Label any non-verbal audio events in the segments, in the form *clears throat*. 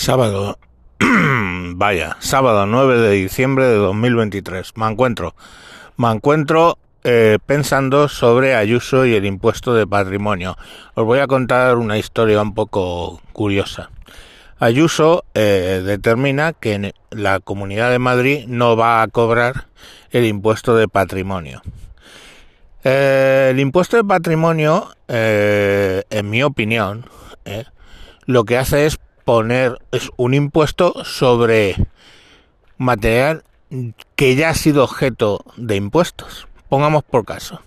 Sábado, *clears throat* vaya, sábado 9 de diciembre de 2023. Me encuentro, me encuentro eh, pensando sobre Ayuso y el impuesto de patrimonio. Os voy a contar una historia un poco curiosa. Ayuso eh, determina que la Comunidad de Madrid no va a cobrar el impuesto de patrimonio. Eh, el impuesto de patrimonio, en mi opinión, lo que hace es poner es un impuesto sobre material que ya ha sido objeto de impuestos. Pongamos por caso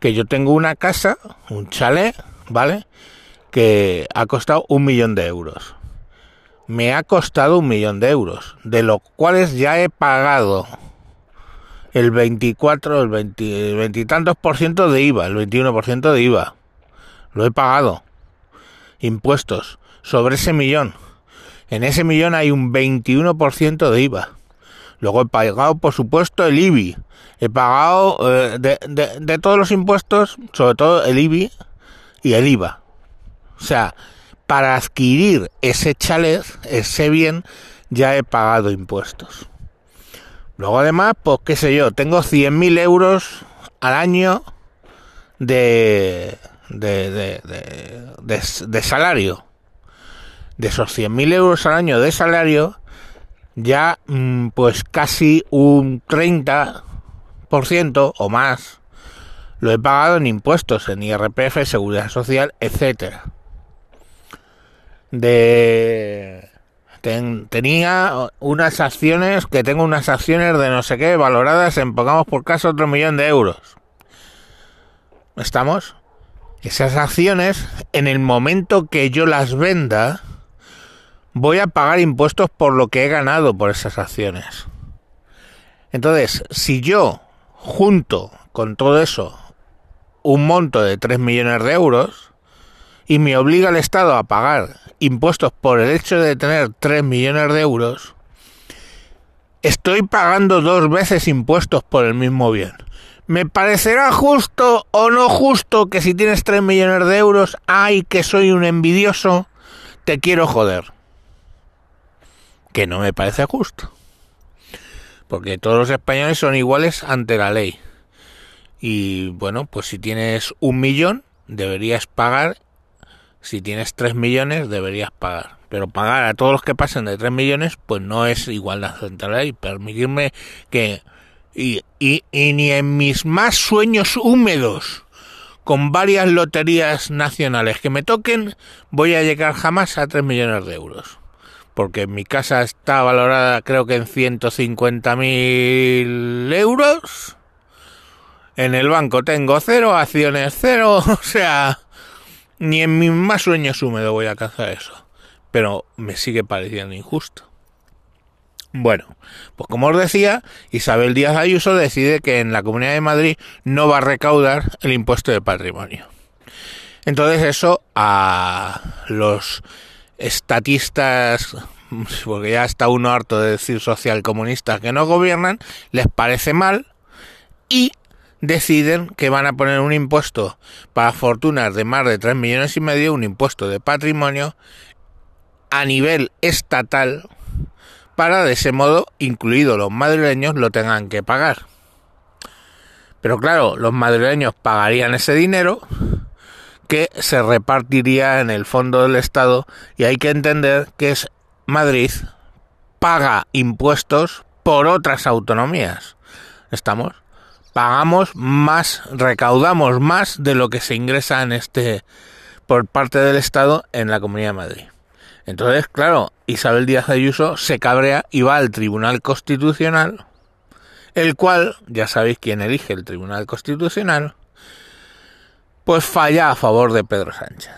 que yo tengo una casa, un chalet, ¿vale? Que ha costado un millón de euros. Me ha costado un millón de euros, de los cuales ya he pagado el 24, el 20, el 20 y tantos por ciento de IVA, el 21 por ciento de IVA. Lo he pagado. Impuestos sobre ese millón. En ese millón hay un 21% de IVA. Luego he pagado, por supuesto, el IBI. He pagado eh, de, todos los impuestos, sobre todo el IBI y el IVA. O sea, para adquirir ese chalet, ese bien, ya he pagado impuestos. Luego además, pues qué sé yo, tengo 100.000 euros al año de, de, de salario de esos 100.000 euros al año de salario, ya mm, pues casi un 30% o más lo he pagado en impuestos, en IRPF, Seguridad Social, etcétera. De tenía unas acciones que tengo unas acciones de no sé qué valoradas en pongamos por caso otro millón de euros. ¿Estamos? Esas acciones en el momento que yo las venda voy a pagar impuestos por lo que he ganado por esas acciones. Entonces, si yo junto con todo eso un monto de 3 millones de euros y me obliga el Estado a pagar impuestos por el hecho de tener 3 millones de euros, estoy pagando dos veces impuestos por el mismo bien. ¿Me parecerá justo o no justo que si tienes 3 millones de euros, ay, que soy un envidioso, te quiero joder? Que no me parece justo. Porque todos los españoles son iguales ante la ley. Y bueno, pues si tienes un millón, deberías pagar. Si tienes tres millones, deberías pagar. Pero pagar a todos los que pasen de tres millones, pues no es igualdad ante la ley. Permitirme que... Y, y, y ni en mis más sueños húmedos con varias loterías nacionales que me toquen, voy a llegar jamás a tres millones de euros porque mi casa está valorada creo que en 150.000 euros. En el banco tengo cero, acciones cero, *laughs* o sea, ni en mis más sueños húmedos voy a alcanzar eso. Pero me sigue pareciendo injusto. Bueno, pues como os decía, Isabel Díaz Ayuso decide que en la Comunidad de Madrid no va a recaudar el impuesto de patrimonio. Entonces eso a los estatistas, porque ya está uno harto de decir socialcomunistas que no gobiernan, les parece mal y deciden que van a poner un impuesto para fortunas de más de 3 millones y medio, un impuesto de patrimonio a nivel estatal para de ese modo, incluidos los madrileños, lo tengan que pagar. Pero claro, los madrileños pagarían ese dinero que se repartiría en el fondo del Estado y hay que entender que es Madrid paga impuestos por otras autonomías. ¿Estamos? Pagamos más, recaudamos más de lo que se ingresa en este por parte del Estado en la Comunidad de Madrid. Entonces, claro, Isabel Díaz Ayuso se cabrea y va al Tribunal Constitucional, el cual, ya sabéis quién elige el Tribunal Constitucional, pues falla a favor de Pedro Sánchez.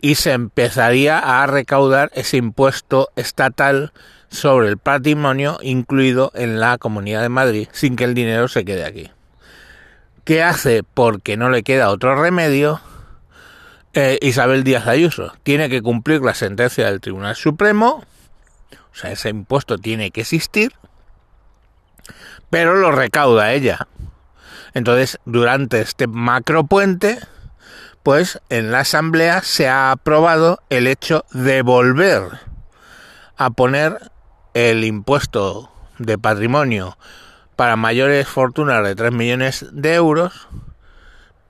Y se empezaría a recaudar ese impuesto estatal sobre el patrimonio incluido en la Comunidad de Madrid sin que el dinero se quede aquí. ¿Qué hace? Porque no le queda otro remedio. Eh, Isabel Díaz Ayuso tiene que cumplir la sentencia del Tribunal Supremo, o sea, ese impuesto tiene que existir, pero lo recauda ella. Entonces, durante este macropuente, pues en la Asamblea se ha aprobado el hecho de volver a poner el impuesto de patrimonio para mayores fortunas de 3 millones de euros,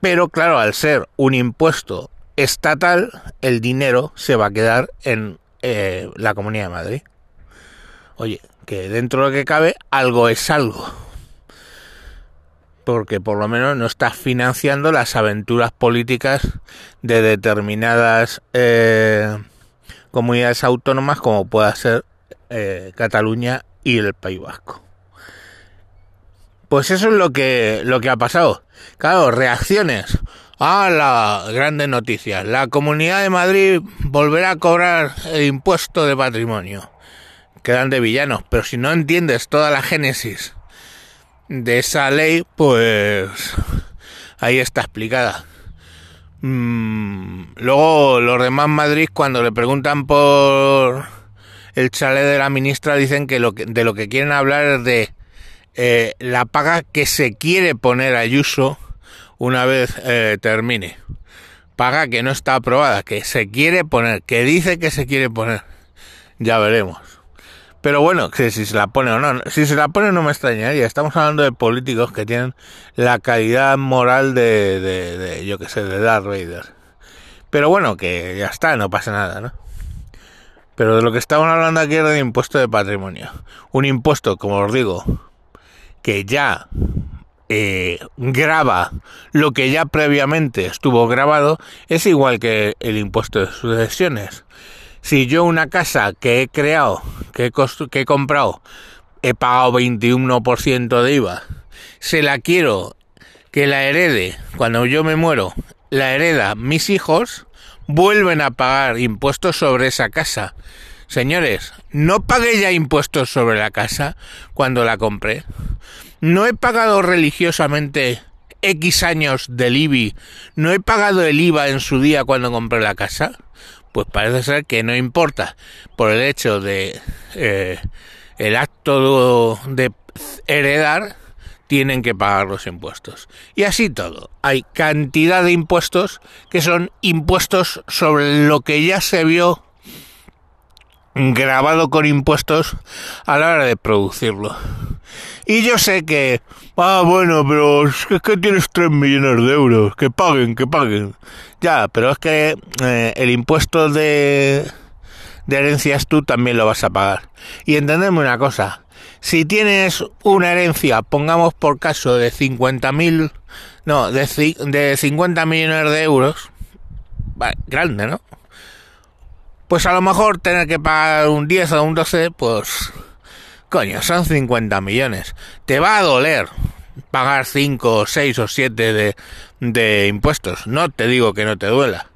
pero claro, al ser un impuesto estatal, el dinero se va a quedar en eh, la Comunidad de Madrid. Oye, que dentro de lo que cabe, algo es algo. Porque por lo menos no está financiando las aventuras políticas de determinadas eh, comunidades autónomas como pueda ser eh, Cataluña y el País Vasco. Pues eso es lo que, lo que ha pasado. Claro, reacciones. Ah, la grande noticia. La Comunidad de Madrid volverá a cobrar el impuesto de patrimonio. Quedan de villanos, pero si no entiendes toda la génesis de esa ley, pues ahí está explicada. Mm, luego los demás Madrid cuando le preguntan por el chalet de la ministra dicen que, lo que de lo que quieren hablar es de eh, la paga que se quiere poner a Ayuso una vez eh, termine. Paga que no está aprobada, que se quiere poner, que dice que se quiere poner. Ya veremos. Pero bueno, que si se la pone o no, si se la pone no me extrañaría. Estamos hablando de políticos que tienen la calidad moral de, de, de yo que sé, de Darth Vader. Pero bueno, que ya está, no pasa nada, ¿no? Pero de lo que estamos hablando aquí es del impuesto de patrimonio. Un impuesto, como os digo, que ya eh, graba lo que ya previamente estuvo grabado, es igual que el impuesto de sucesiones. Si yo una casa que he creado, que he, que he comprado, he pagado 21% de IVA, se la quiero que la herede cuando yo me muero, la hereda mis hijos, vuelven a pagar impuestos sobre esa casa. Señores, no pagué ya impuestos sobre la casa cuando la compré. No he pagado religiosamente X años del IBI. No he pagado el IVA en su día cuando compré la casa. Pues parece ser que no importa por el hecho de eh, el acto de heredar tienen que pagar los impuestos. Y así todo. Hay cantidad de impuestos que son impuestos sobre lo que ya se vio grabado con impuestos a la hora de producirlo. Y yo sé que, ah, bueno, pero es que, tienes 3 millones de euros, que paguen, que paguen. Ya, pero es que eh, el impuesto de, herencias tú también lo vas a pagar. Y entendeme una cosa, si tienes una herencia, pongamos por caso de 50.000, no, de, de 50 millones de euros, vale, grande, ¿no? Pues a lo mejor tener que pagar un 10 o un 12, pues coño, son 50 millones. Te va a doler pagar 5, 6 o 7 de, de impuestos. No te digo que no te duela.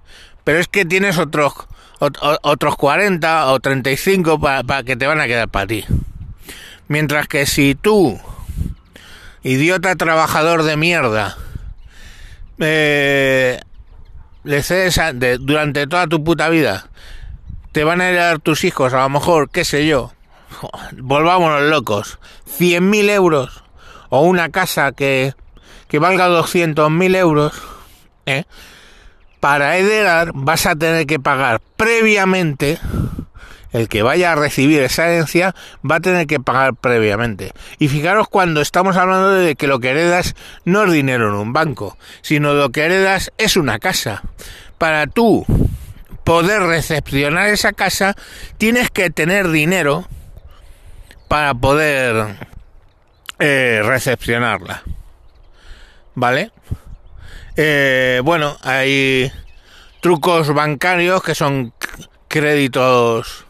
Pero es que tienes otros, otros 40 o 35 para que te van a quedar para ti. Mientras que si tú, idiota trabajador de mierda, eh, le cedes durante toda tu puta vida, te van a heredar tus hijos, a lo mejor, qué sé yo, volvámonos locos, 100.000 euros o una casa que, que valga 200.000 euros, ¿eh? para heredar vas a tener que pagar previamente el que vaya a recibir esa herencia va a tener que pagar previamente. Y fijaros cuando estamos hablando de que lo que heredas no es dinero en un banco, sino lo que heredas es una casa. Para tú poder recepcionar esa casa, tienes que tener dinero para poder eh, recepcionarla. ¿Vale? Eh, bueno, hay trucos bancarios que son créditos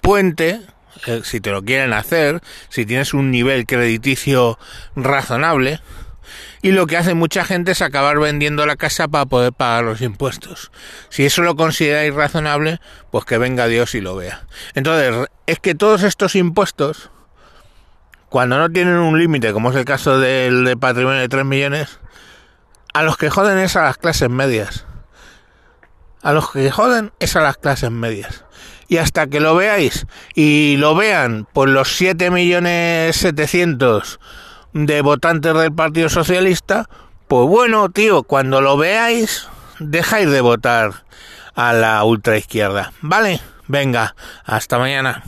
puente, eh, si te lo quieren hacer, si tienes un nivel crediticio razonable, y lo que hace mucha gente es acabar vendiendo la casa para poder pagar los impuestos. Si eso lo consideráis razonable, pues que venga Dios y lo vea. Entonces, es que todos estos impuestos, cuando no tienen un límite, como es el caso del de patrimonio de 3 millones, a los que joden es a las clases medias. A los que joden es a las clases medias y hasta que lo veáis y lo vean por los 7 millones 700 de votantes del Partido Socialista, pues bueno, tío, cuando lo veáis, dejáis de votar a la ultraizquierda, ¿vale? Venga, hasta mañana.